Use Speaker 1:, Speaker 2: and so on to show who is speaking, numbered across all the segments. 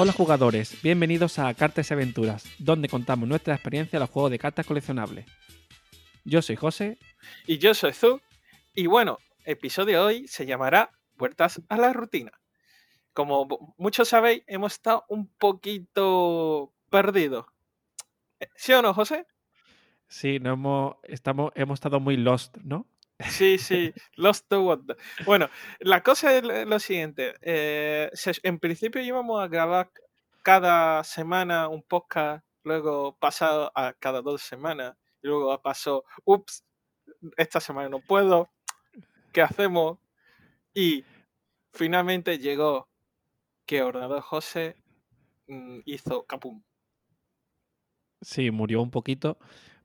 Speaker 1: Hola jugadores, bienvenidos a Cartas y Aventuras, donde contamos nuestra experiencia en los juegos de cartas coleccionables. Yo soy José.
Speaker 2: Y yo soy Zu. Y bueno, episodio de hoy se llamará Vueltas a la Rutina. Como muchos sabéis, hemos estado un poquito perdidos. ¿Sí o no, José?
Speaker 1: Sí, no hemos, estamos, hemos estado muy lost, ¿no?
Speaker 2: Sí, sí, Lost to What. Bueno, la cosa es lo siguiente. eh, en principio íbamos a grabar cada semana un podcast, luego pasado a cada dos semanas, y luego pasó, ups, esta semana no puedo, ¿qué hacemos? Y finalmente llegó que Ordenador José mm, hizo capum.
Speaker 1: Sí, murió un poquito,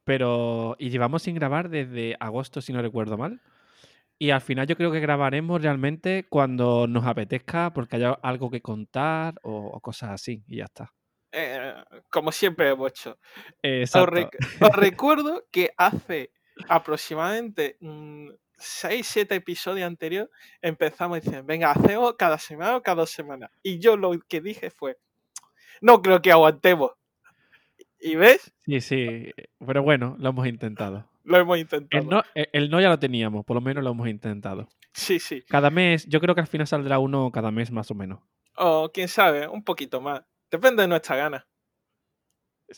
Speaker 1: pero... Y llevamos sin grabar desde agosto, si no recuerdo mal. Y al final yo creo que grabaremos realmente cuando nos apetezca, porque haya algo que contar o, o cosas así, y ya está.
Speaker 2: Eh, como siempre hemos hecho. Os,
Speaker 1: Exacto.
Speaker 2: rec- os recuerdo que hace aproximadamente 6-7 episodios anteriores empezamos diciendo, venga, hacemos cada semana o cada dos semanas. Y yo lo que dije fue, no creo que aguantemos. ¿Y ves?
Speaker 1: Sí, sí, pero bueno, lo hemos intentado.
Speaker 2: Lo hemos intentado.
Speaker 1: El no, el- el no ya lo teníamos, por lo menos lo hemos intentado.
Speaker 2: Sí, sí.
Speaker 1: Cada mes, yo creo que al final saldrá uno cada mes más o menos.
Speaker 2: O quién sabe, un poquito más. Depende de nuestra gana.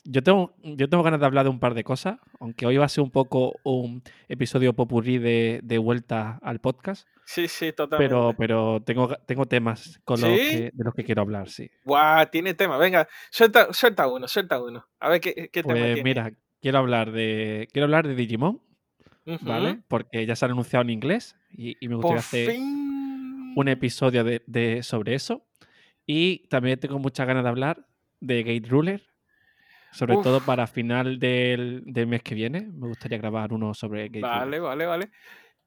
Speaker 1: Yo tengo, yo tengo ganas de hablar de un par de cosas, aunque hoy va a ser un poco un episodio popurrí de, de vuelta al podcast,
Speaker 2: Sí, sí, totalmente.
Speaker 1: pero, pero tengo, tengo temas con los
Speaker 2: ¿Sí?
Speaker 1: que, de los que quiero hablar, sí.
Speaker 2: Guau, tiene tema. Venga, suelta, suelta uno, suelta uno. A ver qué, qué tema
Speaker 1: Pues
Speaker 2: tiene.
Speaker 1: mira, quiero hablar de quiero hablar de Digimon. ¿vale? Porque ya se ha anunciado en inglés y, y me gustaría hacer
Speaker 2: fin.
Speaker 1: un episodio de, de- sobre eso. Y también tengo muchas ganas de hablar de Gate Ruler, sobre todo para final del, del mes que viene. Me gustaría grabar uno sobre Ruler.
Speaker 2: Vale, vale, vale.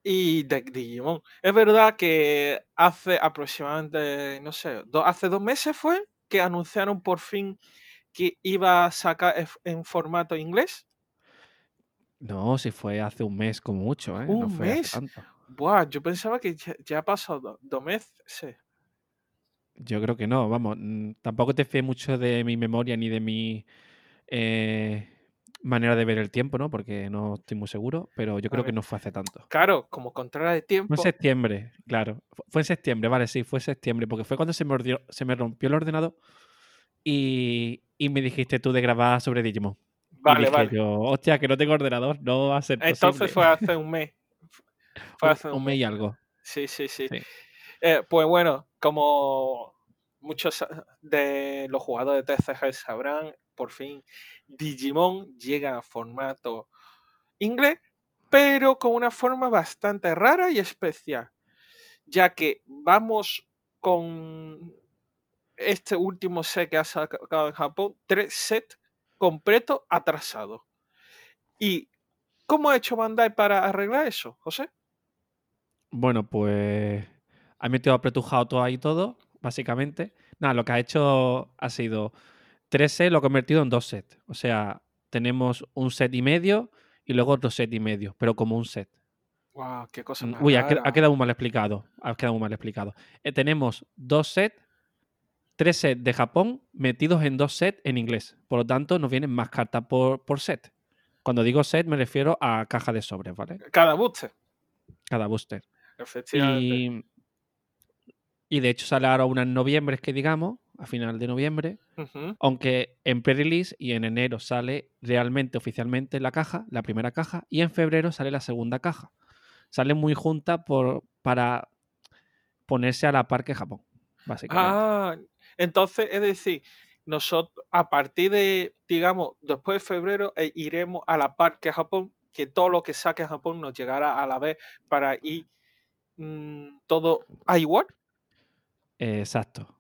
Speaker 2: Y de Digimon. Es verdad que hace aproximadamente, no sé, do- hace dos meses fue que anunciaron por fin que iba a sacar en formato inglés.
Speaker 1: No, si fue hace un mes como mucho, ¿eh? no
Speaker 2: ¿Un
Speaker 1: fue hace
Speaker 2: mes?
Speaker 1: tanto.
Speaker 2: Buah, yo pensaba que ya, ya ha pasado do- dos meses.
Speaker 1: Yo creo que no, vamos, mm, tampoco te fíes mucho de mi memoria ni de mi eh, manera de ver el tiempo, ¿no? Porque no estoy muy seguro, pero yo creo que no fue hace tanto.
Speaker 2: Claro, como controla de
Speaker 1: Fue
Speaker 2: tiempo.
Speaker 1: en septiembre, claro. Fu- Fue en septiembre, vale, sí, fue en septiembre, porque fue cuando se me, ordi- se me rompió el ordenador y, y me dijiste tú de grabar sobre Digimon. y
Speaker 2: Vale,
Speaker 1: dije
Speaker 2: vale.
Speaker 1: yo, hostia, que no tengo ordenador, no va a ser
Speaker 2: Entonces
Speaker 1: posible.
Speaker 2: fue hace un mes. Fue
Speaker 1: Un-
Speaker 2: hace
Speaker 1: un mes y algo.
Speaker 2: Sí, sí, sí.
Speaker 1: Sí.
Speaker 2: Eh, pues bueno, como muchos de los jugadores de TCG sabrán, por fin Digimon llega a formato inglés, pero con una forma bastante rara y especial, ya que vamos con este último set que ha sacado en Japón, tres sets completos atrasados. ¿Y cómo ha hecho Bandai para arreglar eso, José?
Speaker 1: Bueno, pues ha metido apretujado todo ahí todo, básicamente. Nada, lo que ha hecho ha sido tres sets, lo ha convertido en dos sets. O sea, tenemos un set y medio y luego otro set y medio, pero como un set.
Speaker 2: Wow, qué cosa
Speaker 1: Mm, Uy, ha, quedado muy mal explicado. Ha quedado muy mal explicado. Eh, tenemos dos sets, tres sets de Japón metidos en dos sets en inglés. Por lo tanto, nos vienen más cartas por, por set. Cuando digo set, me refiero a caja de sobres, ¿vale?
Speaker 2: Cada booster,
Speaker 1: Cada booster.
Speaker 2: efectivamente.
Speaker 1: Y, y de hecho sale ahora una en noviembre, que digamos, a final de noviembre. Aunque en pre-release y en enero sale realmente, oficialmente la caja, la primera caja, y en febrero sale la segunda caja. Sale muy junta por, para ponerse a la par que Japón, básicamente.
Speaker 2: Ah, entonces, es decir, nosotros a partir de, digamos, después de febrero eh, iremos a la par que Japón, que todo lo que saque Japón nos llegará a la vez para ir mm, todo a igual.
Speaker 1: Exacto.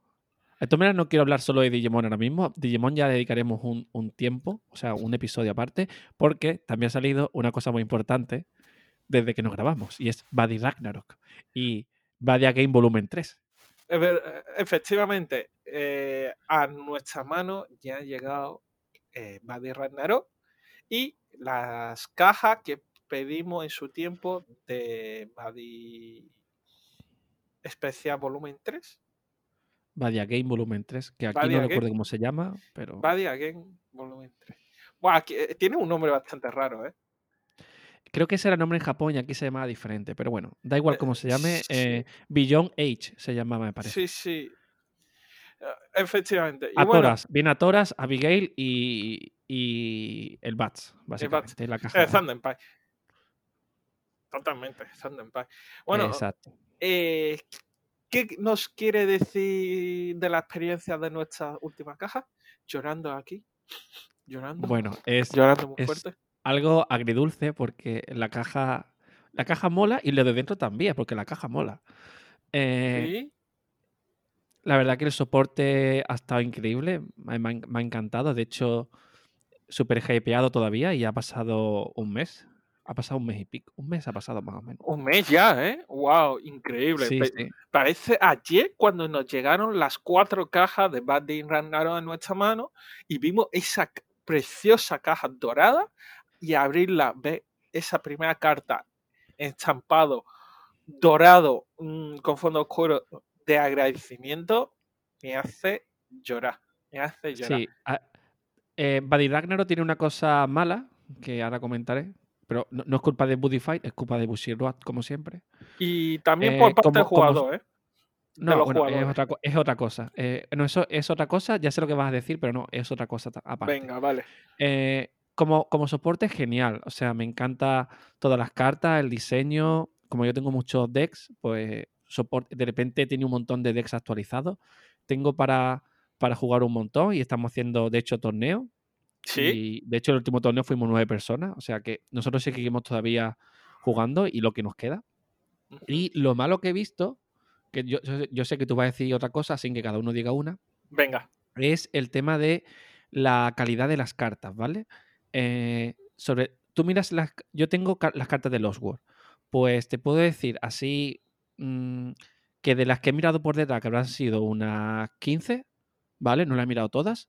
Speaker 1: De todas maneras, no quiero hablar solo de Digimon ahora mismo. Digimon ya dedicaremos un, un tiempo, o sea, un episodio aparte, porque también ha salido una cosa muy importante desde que nos grabamos, y es Buddy Ragnarok y Buddy Game Volumen 3.
Speaker 2: Es ver- eh, Efectivamente, eh, a nuestra mano ya ha llegado eh, Buddy Ragnarok y las cajas que pedimos en su tiempo de Buddy Especial Volumen 3.
Speaker 1: Badia Game Volumen 3, que aquí
Speaker 2: Badia
Speaker 1: no
Speaker 2: Game.
Speaker 1: recuerdo cómo se llama, pero
Speaker 2: Badia Game Volumen 3. Buah, eh, tiene un nombre bastante raro, ¿eh?
Speaker 1: creo que ese era el nombre en Japón y aquí se llamaba diferente. Pero bueno, da igual
Speaker 2: Eh,
Speaker 1: cómo se llame. eh, Beyond Age se llamaba, me parece.
Speaker 2: Sí, sí. Eh, Efectivamente. Y
Speaker 1: a
Speaker 2: bueno,
Speaker 1: Toras, viene a Toras, Abigail y, y el Bats, básicamente. la caja.
Speaker 2: eh. Totalmente, Thunderpie. Bueno,
Speaker 1: Exacto.
Speaker 2: eh, ¿qué nos quiere decir de la experiencia de nuestra última caja? Llorando aquí. Llorando.
Speaker 1: Bueno, es
Speaker 2: llorando muy
Speaker 1: es-
Speaker 2: fuerte.
Speaker 1: algo agridulce porque la caja. La caja mola y lo de dentro también, porque la caja mola. Eh,
Speaker 2: Sí.
Speaker 1: La verdad que el soporte ha estado increíble, me, me ha- me ha encantado. De hecho, súper hypeado todavía y ha pasado un mes. Ha pasado un mes y pico. Un mes ha pasado más o menos.
Speaker 2: Un mes ya, ¿eh? ¡Wow! Increíble.
Speaker 1: Sí.
Speaker 2: Parece ayer cuando nos llegaron las cuatro cajas de Day Ragnarok en nuestra mano y vimos esa preciosa caja dorada y abrirla, ver esa primera carta estampado dorado mm, con fondo oscuro de agradecimiento me hace llorar. Me hace llorar.
Speaker 1: Sí. a- eh, Buddy Ragnarok tiene una cosa mala que ahora comentaré. Pero no, no es culpa de Buddy Fight, es culpa de Bushiroad, como siempre.
Speaker 2: Y también
Speaker 1: Eh,
Speaker 2: por parte del
Speaker 1: como-
Speaker 2: jugador, ¿eh?
Speaker 1: No, bueno, es otra, es otra cosa. Eh, no, eso es otra cosa, ya sé lo que vas a decir, pero no, es otra cosa aparte.
Speaker 2: Venga, vale.
Speaker 1: Eh, como, como soporte es genial. O sea, me encanta todas las cartas, el diseño. Como yo tengo muchos decks, pues soporte, de repente tiene un montón de decks actualizados. Tengo para, para jugar un montón y estamos haciendo, de hecho, torneo.
Speaker 2: Sí.
Speaker 1: Y de hecho, el último torneo fuimos nueve personas. O sea que nosotros seguimos todavía jugando y lo que nos queda. Y lo malo que he visto, que yo, yo sé- que tú vas a decir otra cosa sin que cada uno diga una,
Speaker 2: Venga.
Speaker 1: es el tema de la calidad de las cartas, ¿vale? Eh, sobre, tú miras las, yo tengo las cartas de Lost World, pues te puedo decir así mm, que de las que he mirado por detrás, que habrán sido unas 15, ¿vale? No las he mirado todas,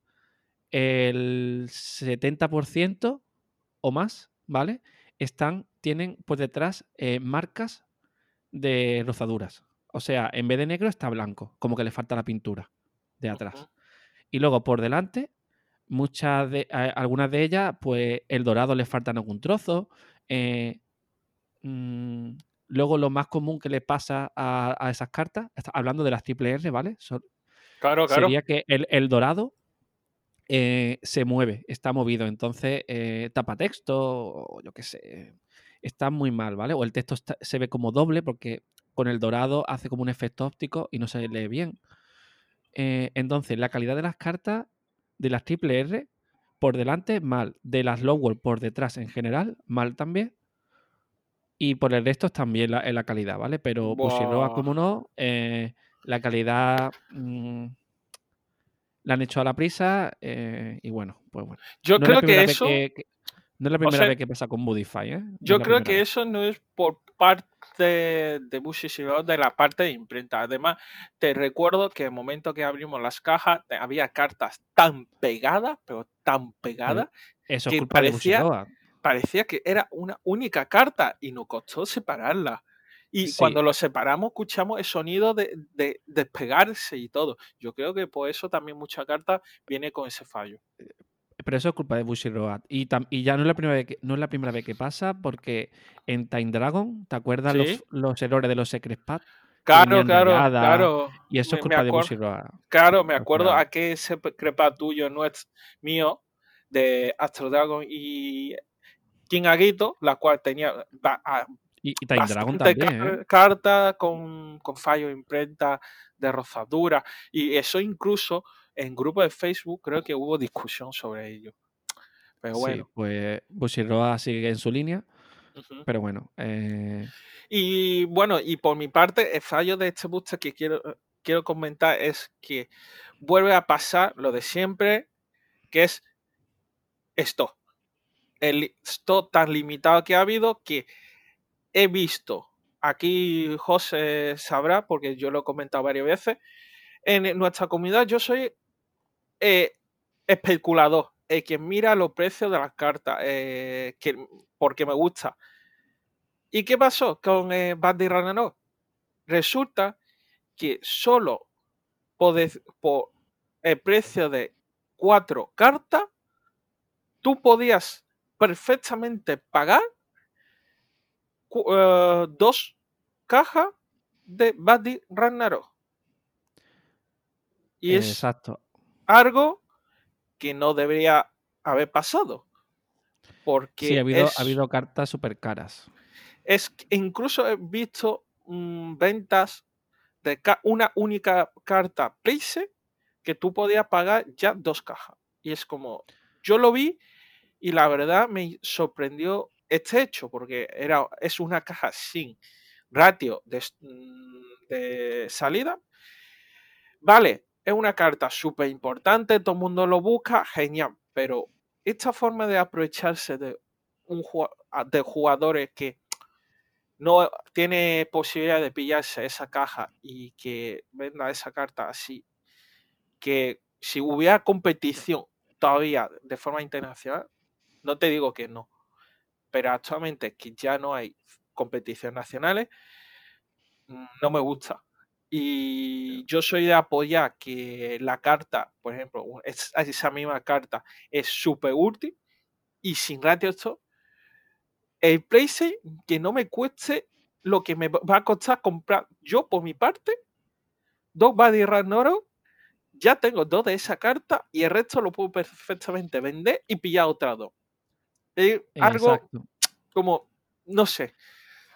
Speaker 1: el 70% o más, ¿vale? Están, tienen por detrás eh, marcas de rozaduras. O sea, en vez de negro está blanco, como que le falta la pintura de atrás. Y luego por delante, muchas de, algunas de ellas, pues el dorado le faltan algún trozo. eh, mm, luego lo más común que le pasa a, a esas cartas, hablando de las triple R, ¿vale?
Speaker 2: Claro, claro.
Speaker 1: sería que el, el dorado eh, se mueve, está movido. Entonces eh, tapa texto, o yo qué sé, está muy mal, ¿vale? O el texto está- se ve como doble porque con el dorado hace como un efecto óptico y no se lee bien. Eh, entonces, la calidad de las cartas de las triple R por delante, mal. De las lower por detrás en general, mal también. Y por el resto también la, en la calidad, ¿vale? Pero Bushiroad,
Speaker 2: Buah.
Speaker 1: como no, eh, la calidad mm, la han hecho a la prisa eh, y bueno, pues bueno.
Speaker 2: Yo
Speaker 1: No es la
Speaker 2: creo que eso.
Speaker 1: que- que- no es la primera
Speaker 2: sea,
Speaker 1: vez que pasa con Budify, ¿eh? No
Speaker 2: Yo creo que
Speaker 1: vez.
Speaker 2: eso no es por parte de Bushi sino de la parte de imprenta. Además, te recuerdo que en el momento que abrimos las cajas había cartas tan pegadas, pero tan pegadas,
Speaker 1: Eso es
Speaker 2: que
Speaker 1: culpa
Speaker 2: parecía- parecía que era una única carta y nos costó separarla. Y
Speaker 1: Sí.
Speaker 2: cuando lo separamos, escuchamos el sonido de, de despegarse y todo. Yo creo que por eso también mucha carta viene con ese fallo.
Speaker 1: Pero eso es culpa de Bushiroad. Y, tam- y ya no es, la primera vez que, no es la primera vez que pasa, porque en Time Dragon, ¿te acuerdas
Speaker 2: Sí.
Speaker 1: los, los errores de los Secret Pack?
Speaker 2: Claro, claro, claro.
Speaker 1: Y eso es culpa de Bushiroad.
Speaker 2: Claro, me acuerdo a que ese crepa tuyo no es mío, de Astro Dragon y King Agito, la cual tenía ba- a-
Speaker 1: Y, y Time Dragon también, ¿eh?
Speaker 2: car- carta con, con fallo de imprenta, de rozadura, y eso incluso en grupo de Facebook creo que hubo discusión sobre ello. Pero
Speaker 1: Sí,
Speaker 2: bueno.
Speaker 1: pues Bushiroad sigue en su línea, pero bueno. eh,
Speaker 2: Y bueno, y por mi parte, el fallo de este booster que quiero, quiero comentar es que vuelve a pasar lo de siempre, que es esto. El stock tan limitado que ha habido que he visto, aquí José sabrá, porque yo lo he comentado varias veces, en nuestra comunidad yo soy eh, especulador, el que mira los precios de las cartas, eh, que, porque me gusta. ¿Y qué pasó con eh, Bandy Ragnarok? Resulta que solo por el precio de cuatro cartas, tú podías perfectamente pagar eh, dos cajas de Buddy Ragnarok. Y es
Speaker 1: Exacto.
Speaker 2: algo que no debería haber pasado. Porque
Speaker 1: Sí, ha habido,
Speaker 2: es,
Speaker 1: ha habido cartas súper caras.
Speaker 2: es que incluso he visto mm, ventas de una única carta Place que tú podías pagar ya dos cajas. Y es como, yo lo vi y la verdad me sorprendió este hecho, porque era, es una caja sin ratio de, mm, salida. Vale, es una carta súper importante, todo el mundo lo busca, genial, pero esta forma de aprovecharse de, un, jua- a- de jugadores que no tiene posibilidad de pillarse esa caja y que venda esa carta así, que si hubiera competición todavía de forma internacional, no te digo que no, pero actualmente que ya no hay competiciones nacionales, mm, no me gusta. Y yo soy de apoyar que la carta, por ejemplo, es- esa misma carta es super útil y sin ratio esto, el PlayStation que no me cueste lo que me va a costar comprar yo por mi parte, dos Buddy Ragnarok, ya tengo dos de esa carta y el resto lo puedo perfectamente vender y pillar otra dos. Es algo
Speaker 1: Exacto.
Speaker 2: como, no sé,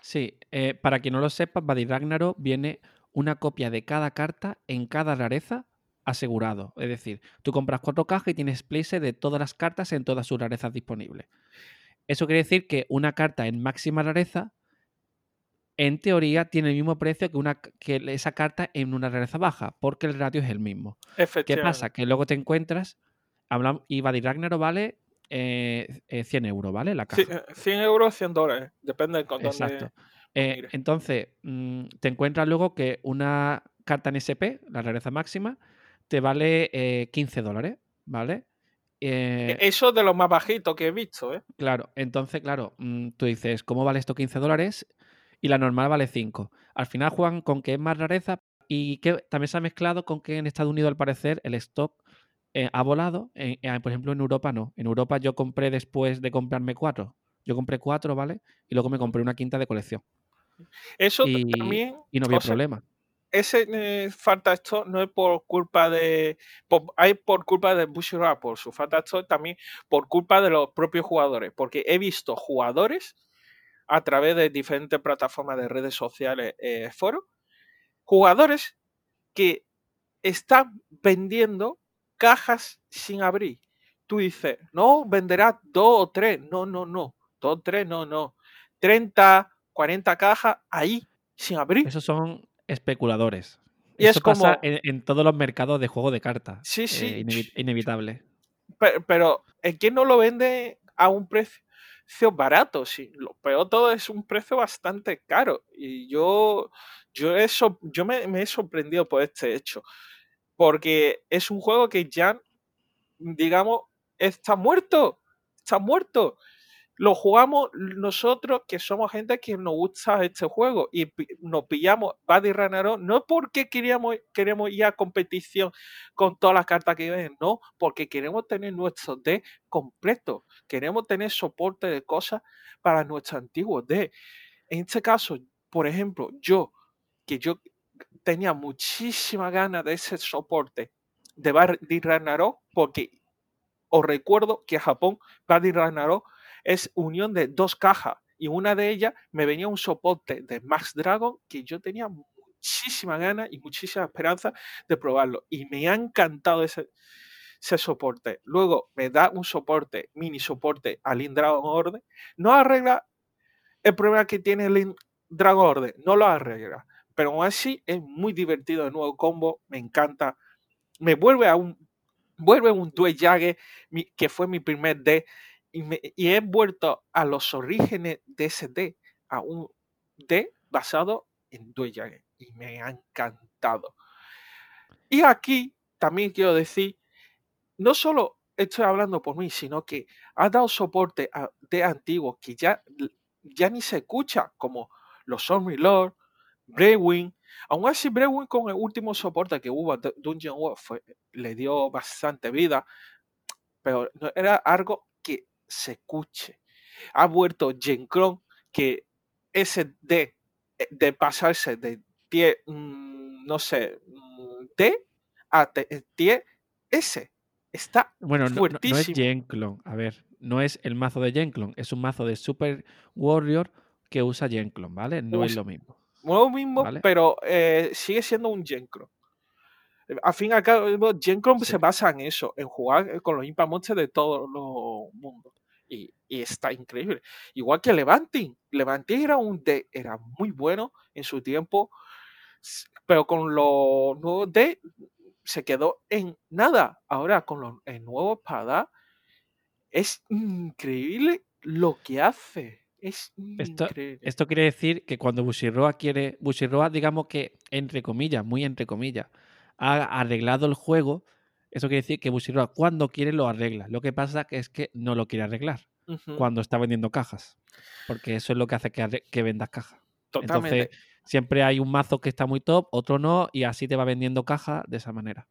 Speaker 1: Sí, eh, para quien no lo sepa, Buddy Ragnarok viene una copia de cada carta en cada rareza asegurado. Es decir, tú compras cuatro cajas y tienes place de todas las cartas en todas sus rarezas disponibles. Eso quiere decir que una carta en máxima rareza, en teoría, tiene el mismo precio que, una, que esa carta en una rareza baja, porque el ratio es el mismo. ¿Qué pasa? Que luego te encuentras, hablamos, y Buddy Ragnarok vale eh, eh, 100 euros, ¿vale? La caja.
Speaker 2: Ci- 100 euros, 100 dólares, depende de con dónde
Speaker 1: Exacto. Eh, entonces, mm, te encuentras luego que una carta en SP, la rareza máxima, te vale eh, 15 dólares, ¿vale? Eh,
Speaker 2: Eso de lo más bajito que he visto, ¿eh?
Speaker 1: claro, entonces, claro, mm, tú dices, ¿cómo vale esto 15 dólares? Y la normal vale 5. Al final juegan con que es más rareza y que también se ha mezclado con que en Estados Unidos, al parecer, el stock eh, ha volado. en- eh, por ejemplo, en Europa no. En Europa yo compré después de comprarme cuatro. Yo compré cuatro, ¿vale? Y luego me compré una quinta de colección.
Speaker 2: Eso
Speaker 1: Y,
Speaker 2: también,
Speaker 1: y no había
Speaker 2: sea,
Speaker 1: problema.
Speaker 2: ese eh, falta esto no es por culpa de por- hay por culpa de Bushiroad por su falta esto también por culpa de los propios jugadores porque he visto jugadores a través de diferentes plataformas de redes sociales eh, foros jugadores que están vendiendo cajas sin abrir tú dices no venderás dos o tres no no no dos o tres no no 30 40 cajas ahí sin abrir
Speaker 1: Esos son especuladores.
Speaker 2: Y es
Speaker 1: Eso pasa en, en todos los mercados de juego de cartas.
Speaker 2: Sí,
Speaker 1: eh,
Speaker 2: sí.
Speaker 1: inevi- inevitable.
Speaker 2: Pero, pero ¿en qué no lo vende a un precio barato? Sí, lo peor todo es un precio bastante caro. Y yo, yo, he sor- yo me, me he sorprendido por este hecho. Porque es un juego que ya, digamos, está muerto. Está muerto. Lo jugamos nosotros, que somos gente que nos gusta este juego. Y nos pillamos Buddy Ragnarok no porque queríamos, queremos ir a competición con todas las cartas que ven, no, porque queremos tener nuestro deck completo. Queremos tener soporte de cosas para nuestro antiguo deck. En este caso, por ejemplo, yo, que yo tenía muchísima ganas de ese soporte de Buddy Ragnarok, porque os recuerdo que Japón Buddy Ragnarok es unión de dos cajas y una de ellas me venía un soporte de Max Dragon que yo tenía muchísima ganas y muchísima esperanza de probarlo y me ha encantado ese, ese soporte. Luego me da un soporte, mini soporte a Link Dragon Order. No arregla el problema que tiene Link Dragon Order, no lo arregla. Pero aún así es muy divertido el nuevo combo, me encanta. Me vuelve a un vuelve un Due Jagger, mi- que fue mi primer D, y, me- y he vuelto a los orígenes de ese D, a un D basado en Due Jagger, y me ha encantado. Y aquí también quiero decir, no solo estoy hablando por mí, sino que ha dado soporte a D antiguos que ya, ya ni se escucha, como los Omri Lord, Braywing, Aún así, Brewin con el último soporte que hubo Dungeon World fue, le dio bastante vida, pero era algo que se escuche. Ha vuelto Gencron, que ese de, eh, de pasarse de tie, mm, no sé, mm, T a T, tie S. Está
Speaker 1: Bueno, no, no- no es
Speaker 2: fuertísimo.
Speaker 1: Genclone. A ver, no es el mazo de Genclone, es un mazo de Super Warrior que usa Genclone, ¿vale? No es lo mismo.
Speaker 2: No lo mismo,
Speaker 1: Vale.
Speaker 2: pero eh, sigue siendo un Gencron. Al fin y al cabo, Gencron
Speaker 1: Sí.
Speaker 2: se basa en eso, en jugar eh, con los Impa Monsters de todo el mundo. Y, y está increíble. Igual que Levanting. Levanting era un D, era muy bueno en su tiempo, pero con los nuevos D se quedó en nada. Ahora con los el nuevo espada es increíble lo que hace. Es
Speaker 1: Esto, quiere decir que cuando Bushiroa quiere. Bushiroa, digamos que, entre comillas, muy entre comillas, ha arreglado el juego. Eso quiere decir que Bushiroa, cuando quiere, lo arregla. Lo que pasa es que no lo quiere arreglar cuando está vendiendo cajas. Porque eso es lo que hace que, vendas cajas.
Speaker 2: Totalmente.
Speaker 1: Entonces, siempre hay un mazo que está muy top, otro no, y así te va vendiendo cajas de esa manera.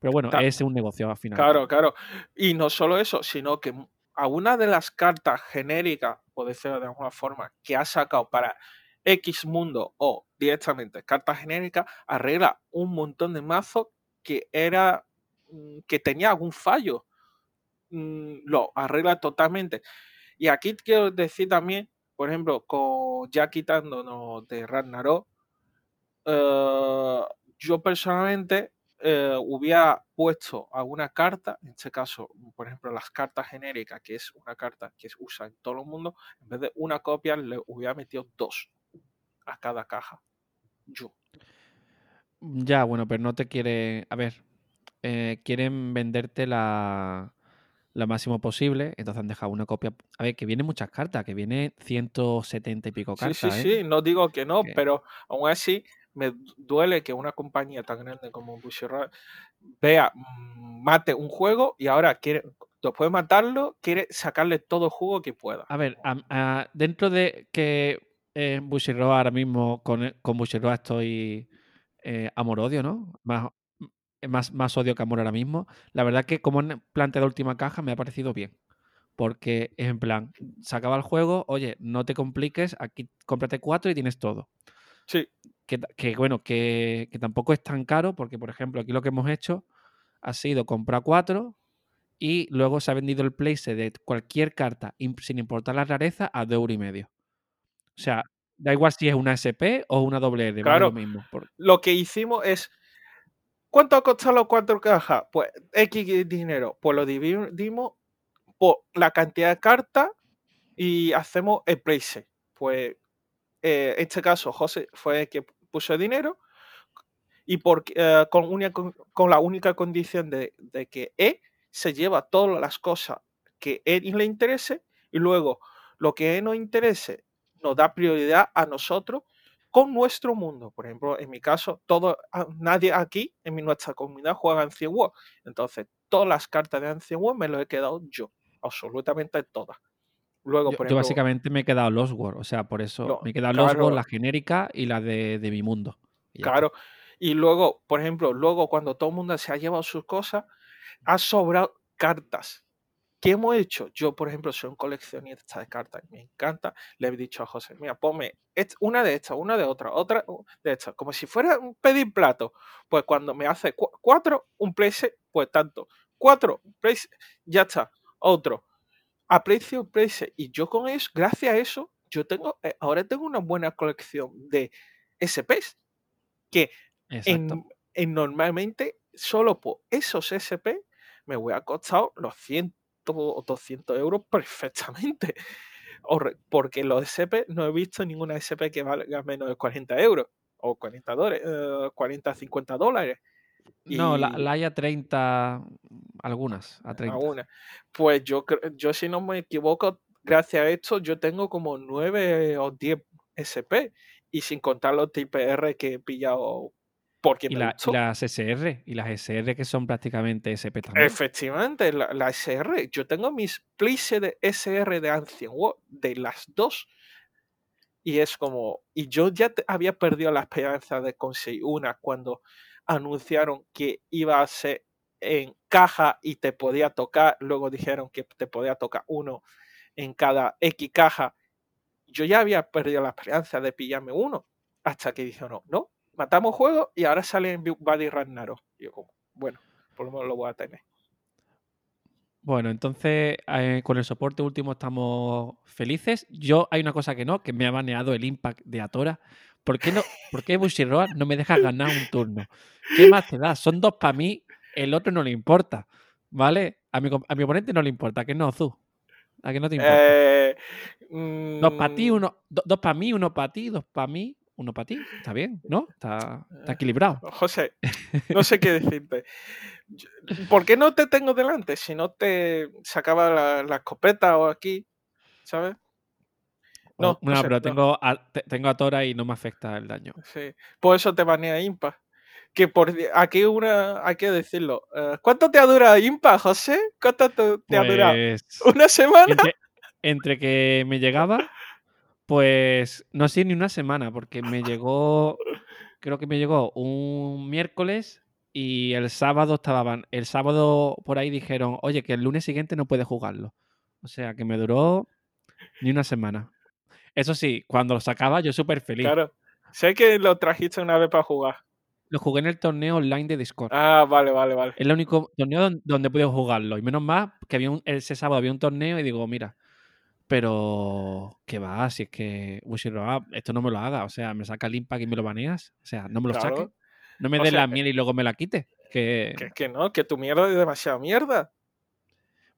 Speaker 1: Pero bueno,
Speaker 2: Ta-
Speaker 1: es un negocio al final.
Speaker 2: Claro, claro. Y no solo eso, sino que a una de las cartas genéricas, por decirlo de alguna forma, que ha sacado para X mundo o directamente cartas genéricas, arregla un montón de mazos que era mm, que tenía algún fallo. Mm, Lo arregla totalmente. Y aquí quiero decir también, por ejemplo, con ya quitándonos de Ragnarok, eh, yo personalmente eh, hubiera puesto alguna carta, en este caso, por ejemplo, las cartas genéricas, que es una carta que se usa en todo el mundo, en vez de una copia, le hubiera metido dos a cada caja. Yo.
Speaker 1: Ya, bueno, pero no te quiere. A ver, eh, quieren venderte la lo máximo posible, entonces han dejado una copia. A ver, que vienen muchas cartas, que viene 170 y pico
Speaker 2: Sí,
Speaker 1: cartas,
Speaker 2: sí,
Speaker 1: ¿eh?
Speaker 2: sí, no digo que no,
Speaker 1: Que-
Speaker 2: pero aún así me duele que una compañía tan grande como Bushiroad vea, mm, mate un juego y ahora quiere, después de matarlo, quiere sacarle todo el juego que pueda.
Speaker 1: A ver, a- a- dentro de que eh, Bushiroad ahora mismo, con, e- con Bushiroad estoy eh, amor-odio, ¿no? Más, m- más, más odio que amor ahora mismo. La verdad que como han planteado la última caja me ha parecido bien. Porque es en plan, se acaba el juego, oye, no te compliques, aquí cómprate cuatro y tienes todo.
Speaker 2: Sí,
Speaker 1: Que, bueno, que, que tampoco es tan caro, porque por ejemplo, aquí lo que hemos hecho ha sido comprar cuatro y luego se ha vendido el place de cualquier carta, sin importar la rareza, a dos euros y medio. O sea, da igual si es una SP o una doble
Speaker 2: Claro.
Speaker 1: lo mismo. por-
Speaker 2: lo que hicimos es, ¿cuánto ha costado las cuatro cajas? Pues X dinero. Pues lo dividimos por la cantidad de cartas y hacemos el place. Pues eh, este caso José fue el que puso dinero y por, eh, con, una- con- la única condición de, de que E se lleva todas las cosas que E le interese y luego lo que E nos interese nos da prioridad a nosotros con nuestro mundo. Por ejemplo, en mi caso, todo, a- nadie aquí en nuestra comunidad juega Ancient War. Entonces, todas las cartas de Ancient War me las he quedado yo, absolutamente todas. Luego,
Speaker 1: Yo,
Speaker 2: por
Speaker 1: yo
Speaker 2: ejemplo,
Speaker 1: básicamente me he quedado Lost World, o sea, por eso
Speaker 2: No,
Speaker 1: me he quedado Lost
Speaker 2: claro.
Speaker 1: World, la genérica y la de, de mi mundo. Y.
Speaker 2: Claro. Y luego, por ejemplo, luego cuando todo el mundo se ha llevado sus cosas, ha sobrado cartas. ¿Qué hemos hecho? Yo, por ejemplo, soy un coleccionista de cartas me encanta. Le he dicho a José, mira, ponme una de estas, una de otra, otra de estas, como si fuera un pedir plato. Pues cuando me hace cu- cuatro, un place, pues tanto. Cuatro, un place, ya está. Otro. A precio, place. Y yo con eso, gracias a eso, yo tengo, eh, ahora tengo una buena colección de SPs que en, en normalmente solo por esos SP me hubiera costado los 100 o 200 euros perfectamente. Porque los SP no he visto ninguna SP que valga menos de 40 euros o 40 dólares, eh, 40, 50 dólares.
Speaker 1: No, la, la hay a 30, algunas, a 30.
Speaker 2: alguna. Pues yo, yo si no me equivoco, gracias a esto yo tengo como 9 o 10 SP y sin contar los TPR que he pillado porque
Speaker 1: Y, la- y las SR, y las SR que son prácticamente SP también.
Speaker 2: Efectivamente, la, la SR. Yo tengo mis plices de SR de Ancient War, de las dos. Y es como, y yo ya te- había perdido la esperanza de conseguir una cuando anunciaron que iba a ser en caja y te podía tocar, luego dijeron que te podía tocar uno en cada X caja. Yo ya había perdido la esperanza de pillarme uno, hasta que dijeron, no, no, matamos juego y ahora sale en Buddy Ragnarok. Yo como, bueno, por lo menos lo voy a tener.
Speaker 1: Bueno, entonces eh, con el soporte último estamos felices. Yo hay una cosa que no, que me ha baneado el impact de Atora. ¿Por qué, no, ¿por qué Bushiroad no me deja ganar un turno? ¿Qué más te da? Son dos para mí, el otro no le importa. ¿Vale? A mi, a mi oponente no le importa, que no, Zu. ¿A que no te importa?
Speaker 2: Eh,
Speaker 1: dos para ti,
Speaker 2: mm,
Speaker 1: uno, do- dos para mí, uno para ti, dos para mí, uno para ti. Está bien, ¿no? Está, está equilibrado.
Speaker 2: José, no sé qué decirte. ¿Por qué no te tengo delante? Si no te sacaba la, la escopeta o aquí, ¿sabes? No,
Speaker 1: No,
Speaker 2: no sé,
Speaker 1: pero tengo a, te- tengo a Tora y no me afecta el daño.
Speaker 2: Sí. Por eso te banea Impa. Que por aquí una hay que decirlo. eh, ¿Cuánto te ha durado Impa, José? ¿Cuánto te, ha durado?
Speaker 1: Pues,
Speaker 2: ¿Una semana?
Speaker 1: entre, entre que me llegaba, pues no sé ni una semana, porque me llegó, creo que me llegó un miércoles y el sábado estaban, el sábado por ahí dijeron, oye, que el lunes siguiente no puedes jugarlo. O sea, que me duró ni una semana. Eso sí, cuando lo sacaba yo súper feliz.
Speaker 2: Claro. Sé que lo trajiste una vez para jugar.
Speaker 1: Lo jugué en el torneo online de Discord.
Speaker 2: Ah, vale, vale, vale.
Speaker 1: Es el único torneo don- donde he podido jugarlo. Y menos mal que había un- ese sábado había un torneo y digo, mira, pero ¿qué va? Si es que Bushiroad, esto no me lo haga. O sea, me saca el impact y me lo baneas. O sea, no me lo
Speaker 2: Claro.
Speaker 1: saque. No me
Speaker 2: sea,
Speaker 1: la miel y luego me la quite. Que...
Speaker 2: Que, que no, que tu mierda es demasiada mierda.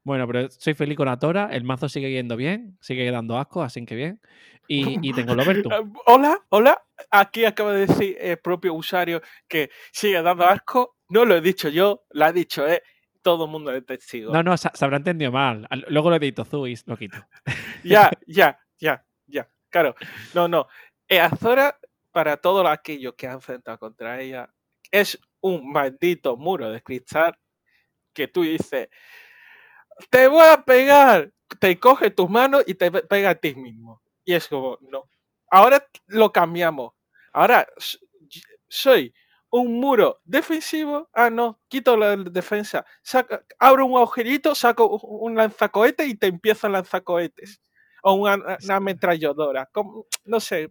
Speaker 1: Bueno, pero soy feliz con Atora. El mazo sigue yendo bien. Sigue dando asco, así que bien. Y, y tengo el Overtum.
Speaker 2: Ah, Hola, hola. Aquí acaba de decir el propio usuario que sigue dando asco. No lo he dicho yo, lo ha dicho él. Todo el mundo es testigo.
Speaker 1: No, no, se, se habrá entendido mal. Al- Luego lo edito Zu y lo quito.
Speaker 2: Ya, ya, ya, ya. Claro. No, no. Eh, Azora, para todos aquellos que han enfrentado contra ella, es un maldito muro de cristal que tú dices, te voy a pegar, te coge tus manos y te pe- pega a ti mismo. Y es como, no. Ahora lo cambiamos. Ahora soy un muro defensivo. Ah, no, quito la defensa. Saca, abro un agujerito, saco un lanzacohete y te empiezo a lanzar cohetes. O una, una ametralladora. Como- No sé.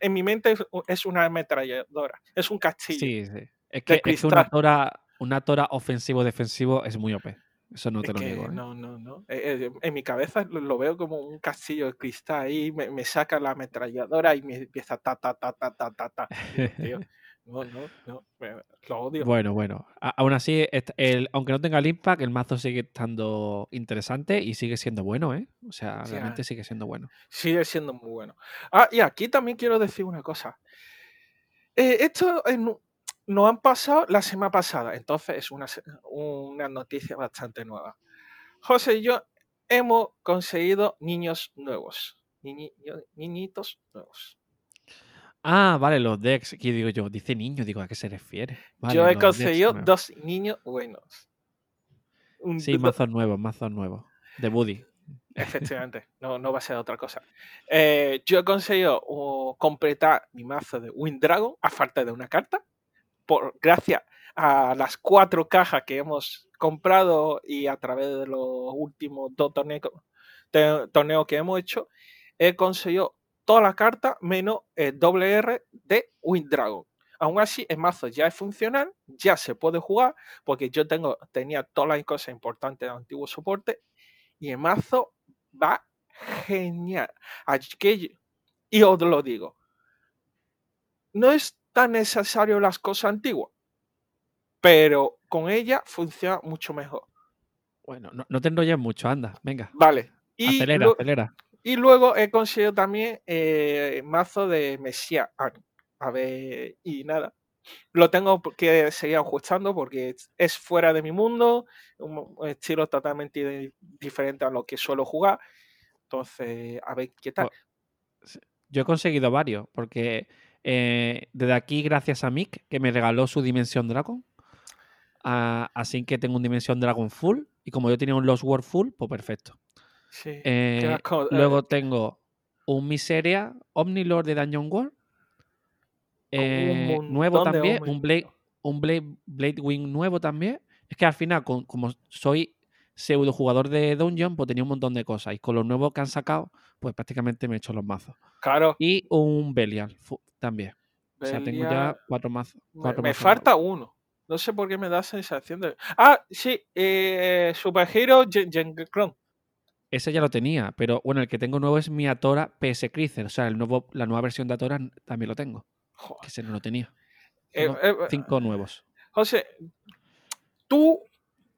Speaker 2: En mi mente es, una ametralladora. Es un castillo.
Speaker 1: Sí, sí. Es que, es que una Tora, una Tora ofensivo-defensivo es muy OP. Eso no te
Speaker 2: Es
Speaker 1: lo digo. ¿eh?
Speaker 2: no, no, no. Eh, eh, en mi cabeza lo, veo como un castillo de cristal ahí, me, me saca la ametralladora y me empieza ta, ta, ta, ta, ta, ta, ta. Tío, no, no, no, lo odio.
Speaker 1: Bueno, bueno. A- aún así, el, aunque no tenga el impact, el mazo sigue estando interesante y sigue siendo bueno, ¿eh? O sea,
Speaker 2: Sí,
Speaker 1: realmente
Speaker 2: ah.
Speaker 1: sigue siendo bueno.
Speaker 2: Sigue siendo muy bueno. Ah, y aquí también quiero decir una cosa. Eh, esto eh, no- nos han pasado la semana pasada, entonces es una, una noticia bastante nueva. José y yo hemos conseguido niños nuevos. Niñi- niñitos nuevos.
Speaker 1: Ah, vale, los decks. Aquí digo yo, dice niño, digo, ¿a qué se refiere? Vale,
Speaker 2: Yo he conseguido dos niños buenos. Un-
Speaker 1: Sí, mazos nuevos, mazos nuevos. De Buddy.
Speaker 2: Efectivamente, no, no va a ser otra cosa. Eh, yo he conseguido uh, completar mi mazo de Wind Dragon a falta de una carta. Por, gracias a las cuatro cajas que hemos comprado y a través de los últimos dos torneos, torneos que hemos hecho, he conseguido todas las cartas menos el doble R de Wind Dragon. Aún así, el mazo ya es funcional, ya se puede jugar, porque yo tengo, tenía todas las cosas importantes de antiguo soporte y el mazo va genial. Así que, y os lo digo, no es tan necesario las cosas antiguas, pero con ella funciona mucho mejor.
Speaker 1: Bueno, no, no te enrolles mucho, anda, venga.
Speaker 2: Vale. Y,
Speaker 1: acelera, acelera.
Speaker 2: y luego he conseguido también eh, mazo de Mesías. A ver, y nada. Lo tengo que seguir ajustando porque es- fuera de mi mundo, un estilo totalmente di- diferente a lo que suelo jugar. Entonces, a ver qué tal.
Speaker 1: Yo he conseguido varios, porque eh, desde aquí, gracias a Mick, que me regaló su Dimensión Dragon. Ah, así que tengo un Dimensión Dragon full. Y como yo tenía un Lost World full, pues perfecto.
Speaker 2: Sí.
Speaker 1: Eh,
Speaker 2: eh,
Speaker 1: luego tengo un Miseria Omnilord de Dungeon World. Eh,
Speaker 2: Un
Speaker 1: nuevo también, un Blade, un Blade, Blade Wing nuevo también. Es que al final, con- como soy pseudo jugador de Dungeon, pues tenía un montón de cosas. Y con los nuevos que han sacado, pues prácticamente me he hecho los mazos.
Speaker 2: Claro,
Speaker 1: Y un Belial también. O sea, tengo ya cuatro mazos.
Speaker 2: me,
Speaker 1: cuatro
Speaker 2: me
Speaker 1: mazos
Speaker 2: falta
Speaker 1: nuevos.
Speaker 2: uno. No sé por qué me da sensación de. Ah, sí, eh, Super Hero Genkron.
Speaker 1: Ese ya lo tenía, pero bueno, el que tengo nuevo es mi Atora PS Cruiser. O sea, el nuevo, la nueva versión de Atora también lo tengo.
Speaker 2: Joder.
Speaker 1: Que ese no lo tenía.
Speaker 2: Eh,
Speaker 1: Tengo
Speaker 2: eh,
Speaker 1: cinco nuevos.
Speaker 2: José, tú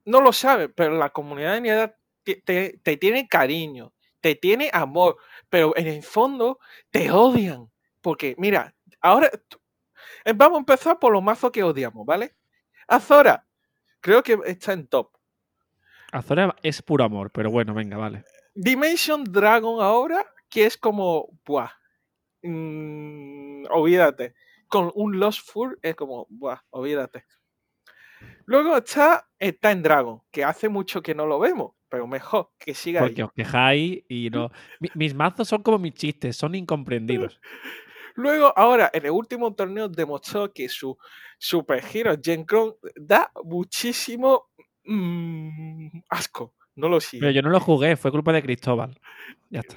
Speaker 2: no lo sabes, pero la comunidad de Nieda te, te- te tiene cariño, te tiene amor, pero en el fondo te odian. Porque, mira, ahora eh, vamos a empezar por los mazos que odiamos, ¿vale? Azora, creo que está en top.
Speaker 1: Azora es puro amor, pero bueno, venga, vale.
Speaker 2: Dimension Dragon ahora, que es como, buah, mm, olvídate. Con un Lost Fur es como, buah, olvídate. Luego está, está en Dragon, que hace mucho que no lo vemos, pero mejor que siga
Speaker 1: Porque
Speaker 2: ahí.
Speaker 1: os quejáis y no. Mi- mis mazos son como mis chistes, son incomprendidos.
Speaker 2: Luego, ahora, en el último torneo demostró que su Super Hero Genkron da muchísimo mm, asco. No lo sigue.
Speaker 1: Pero yo no lo jugué, fue culpa de Cristóbal. Ya está.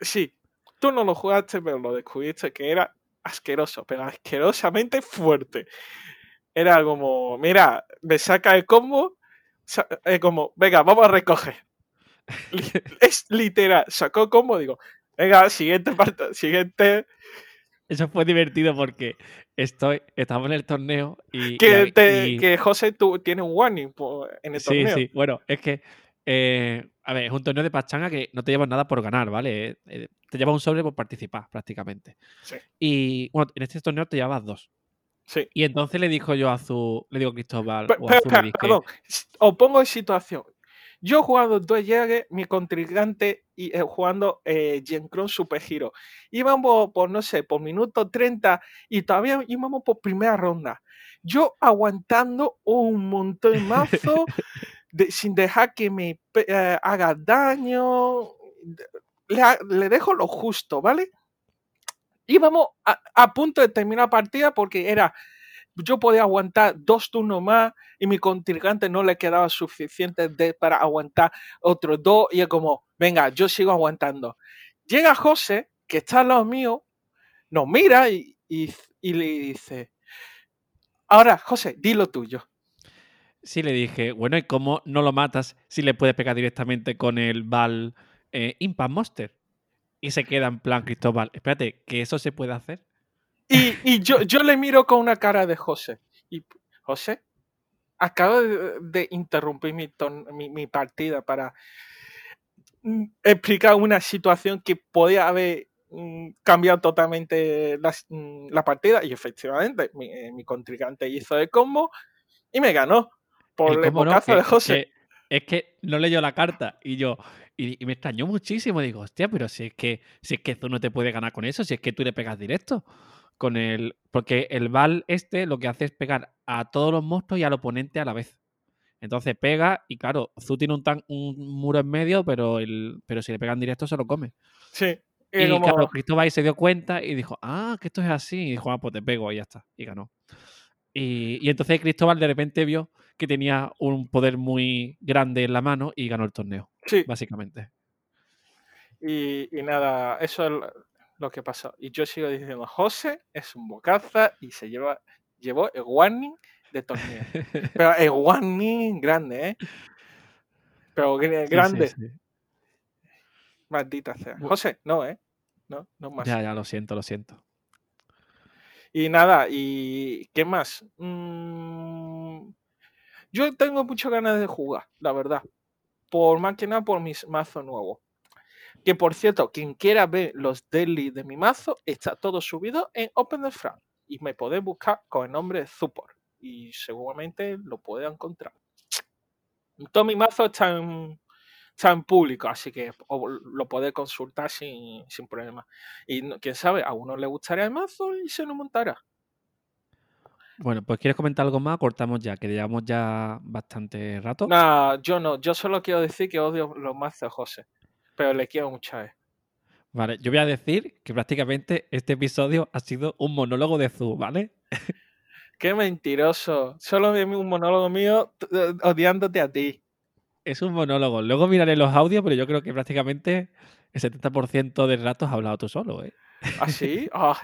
Speaker 2: Sí, tú no lo jugaste, pero lo descubriste que era asqueroso, pero asquerosamente fuerte. Era como, mira, me saca el combo, eh, como, venga, vamos a recoger. Es literal, sacó combo, digo, venga, siguiente parte, siguiente,
Speaker 1: Eso fue divertido porque estoy, estamos en el torneo y.
Speaker 2: que,
Speaker 1: hab-
Speaker 2: te-
Speaker 1: y-
Speaker 2: que José tú, tiene un warning po- en el
Speaker 1: Sí,
Speaker 2: torneo.
Speaker 1: sí. Bueno, es que. eh, a ver, es un torneo de pachanga que no te llevas nada por ganar, ¿vale? Eh, eh, te llevas un sobre por participar, prácticamente.
Speaker 2: Sí.
Speaker 1: Y bueno, en este torneo te llevas dos.
Speaker 2: Sí.
Speaker 1: Y entonces le dijo yo a Azul, le digo a Cristóbal,
Speaker 2: Pe-
Speaker 1: o a
Speaker 2: pe-
Speaker 1: Azul, le
Speaker 2: pe-
Speaker 1: dije,
Speaker 2: perdón, os pongo en situación. Yo jugando dos llegues, mi contrincante y eh, jugando eh, Genkron Super Hero. Íbamos por, no sé, por minuto 30 y todavía íbamos por primera ronda. Yo aguantando un montón de mazo de- sin dejar que me eh, haga daño. Le dejo lo justo, ¿vale? Íbamos a, punto de terminar la partida porque era yo podía aguantar dos turnos más y mi contrincante no le quedaba suficiente de- para aguantar otros dos y es como, venga, yo sigo aguantando. Llega José, que está al lado mío, nos mira y, y- y le dice, ahora, José, di lo tuyo.
Speaker 1: Sí, le dije, bueno, ¿y cómo no lo matas si le puedes pegar directamente con el Val eh, Impact Monster? Y se queda en plan, Cristóbal, espérate, ¿que eso se puede hacer?
Speaker 2: Y, y yo, yo le miro con una cara de José. Y José, acabo de, de interrumpir mi, ton- mi, mi partida para mm, explicar una situación que podía haber mm, cambiado totalmente la, mm, la partida. Y efectivamente, mi, eh, mi contrincante hizo el combo y me ganó por el,
Speaker 1: no,
Speaker 2: bocazo de José.
Speaker 1: que- es que no leyó la carta y yo y, y me extrañó muchísimo. Digo, hostia, pero si es que si es que tú no te puedes ganar con eso, si es que tú le pegas directo con el porque el Val este lo que hace es pegar a todos los monstruos y al oponente a la vez. Entonces pega y claro, Zu tiene un, tan- un muro en medio, pero el pero si le pegan directo se lo come.
Speaker 2: Sí. Y
Speaker 1: Y
Speaker 2: como-
Speaker 1: claro, Cristóbal se dio cuenta y dijo, ah, que esto es así. Y dijo, ah, pues te pego y ya está. Y ganó. Y, y entonces Cristóbal de repente vio que tenía un poder muy grande en la mano y ganó el torneo,
Speaker 2: sí,
Speaker 1: básicamente.
Speaker 2: Y, y nada, eso es lo- que pasó. Y yo sigo diciendo, José es un bocaza y se lleva, llevó el warning de torneo. Pero el warning grande, ¿eh? Pero gr-
Speaker 1: Sí, sí,
Speaker 2: grande,
Speaker 1: sí.
Speaker 2: maldita sea. José, no, ¿eh? No, no más.
Speaker 1: Ya, ya, lo siento, lo siento.
Speaker 2: Y nada, ¿y qué más? Mm, yo tengo muchas ganas de jugar, la verdad. Por más que nada por mis mazos nuevos. Que por cierto, quien quiera ver los daily de mi mazo, está todo subido en Open the Frank. Y me podéis buscar con el nombre Support. Y seguramente lo podéis encontrar. Todo mi mazo está en, está en público, así que lo podéis consultar sin, sin problema. Y quién sabe, a uno le gustaría el mazo y se lo montará.
Speaker 1: Bueno, pues ¿quieres comentar algo más? Cortamos ya, que llevamos ya bastante rato.
Speaker 2: No, yo no, yo solo quiero decir que odio los mazos de José. Pero le quiero mucho a él.
Speaker 1: Vale, yo voy a decir que prácticamente este episodio ha sido un monólogo de Zu, ¿vale?
Speaker 2: Qué mentiroso. Solo un monólogo mío eh, odiándote a ti.
Speaker 1: Es un monólogo. Luego miraré los audios, pero yo creo que prácticamente el 70% del rato has hablado tú solo, ¿eh?
Speaker 2: ¿Ah, sí? Ah,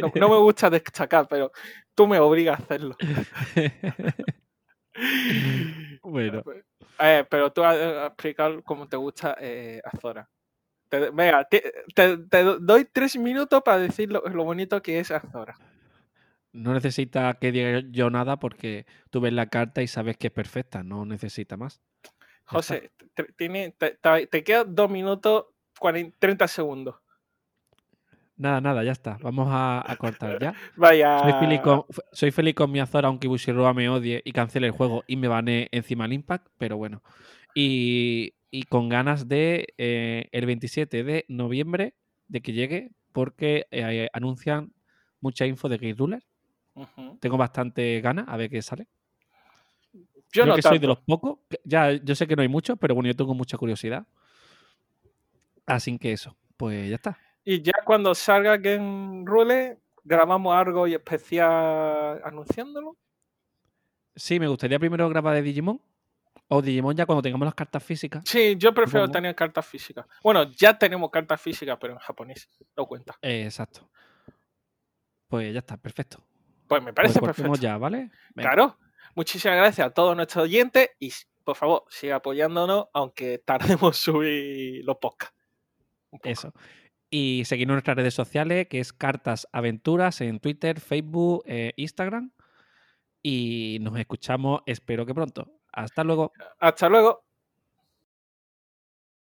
Speaker 2: no, no me gusta destacar, pero tú me obligas a hacerlo.
Speaker 1: bueno,
Speaker 2: Eh, pero tú has explicado cómo te gusta eh, Azora. Te- venga, te, te- te doy tres minutos para decir lo, lo bonito que es Azora.
Speaker 1: no necesita que diga yo nada porque tú ves la carta y sabes que es perfecta, no necesita más.
Speaker 2: José, tiene, te quedan dos minutos 40, 30 segundos.
Speaker 1: Nada, nada, ya está. Vamos a, a cortar ya.
Speaker 2: Vaya.
Speaker 1: Soy feliz, con, soy feliz con mi Azora, aunque Bushiroa me odie y cancele el juego y me bane encima el Impact, pero bueno. Y, y con ganas de eh, el 27 de noviembre de que llegue, porque eh, anuncian mucha info de Game Ruler. Tengo bastante ganas a ver qué sale.
Speaker 2: Yo
Speaker 1: Creo
Speaker 2: no
Speaker 1: que soy de los pocos. Ya, yo sé que no hay muchos, pero bueno, yo tengo mucha curiosidad. Así que eso, pues ya está.
Speaker 2: Y ya cuando salga Game Rule, grabamos algo y especial anunciándolo.
Speaker 1: Sí, me gustaría primero grabar de Digimon. O Digimon ya cuando tengamos las cartas físicas.
Speaker 2: Sí, yo prefiero tener cartas físicas. Bueno, ya tenemos cartas físicas, pero en japonés. No cuenta.
Speaker 1: Eh, exacto. Pues ya está, perfecto.
Speaker 2: Pues me
Speaker 1: Pues
Speaker 2: parece
Speaker 1: cortemos
Speaker 2: perfecto.
Speaker 1: ya, ¿vale? Venga.
Speaker 2: Claro. Muchísimas gracias a todos nuestros oyentes y por favor, siga apoyándonos, aunque tardemos en subir los podcasts.
Speaker 1: Eso. Y seguirnos en nuestras redes sociales, que es Cartas Aventuras en Twitter, Facebook, eh, Instagram. Y nos escuchamos, espero que pronto. Hasta luego.
Speaker 2: Hasta luego.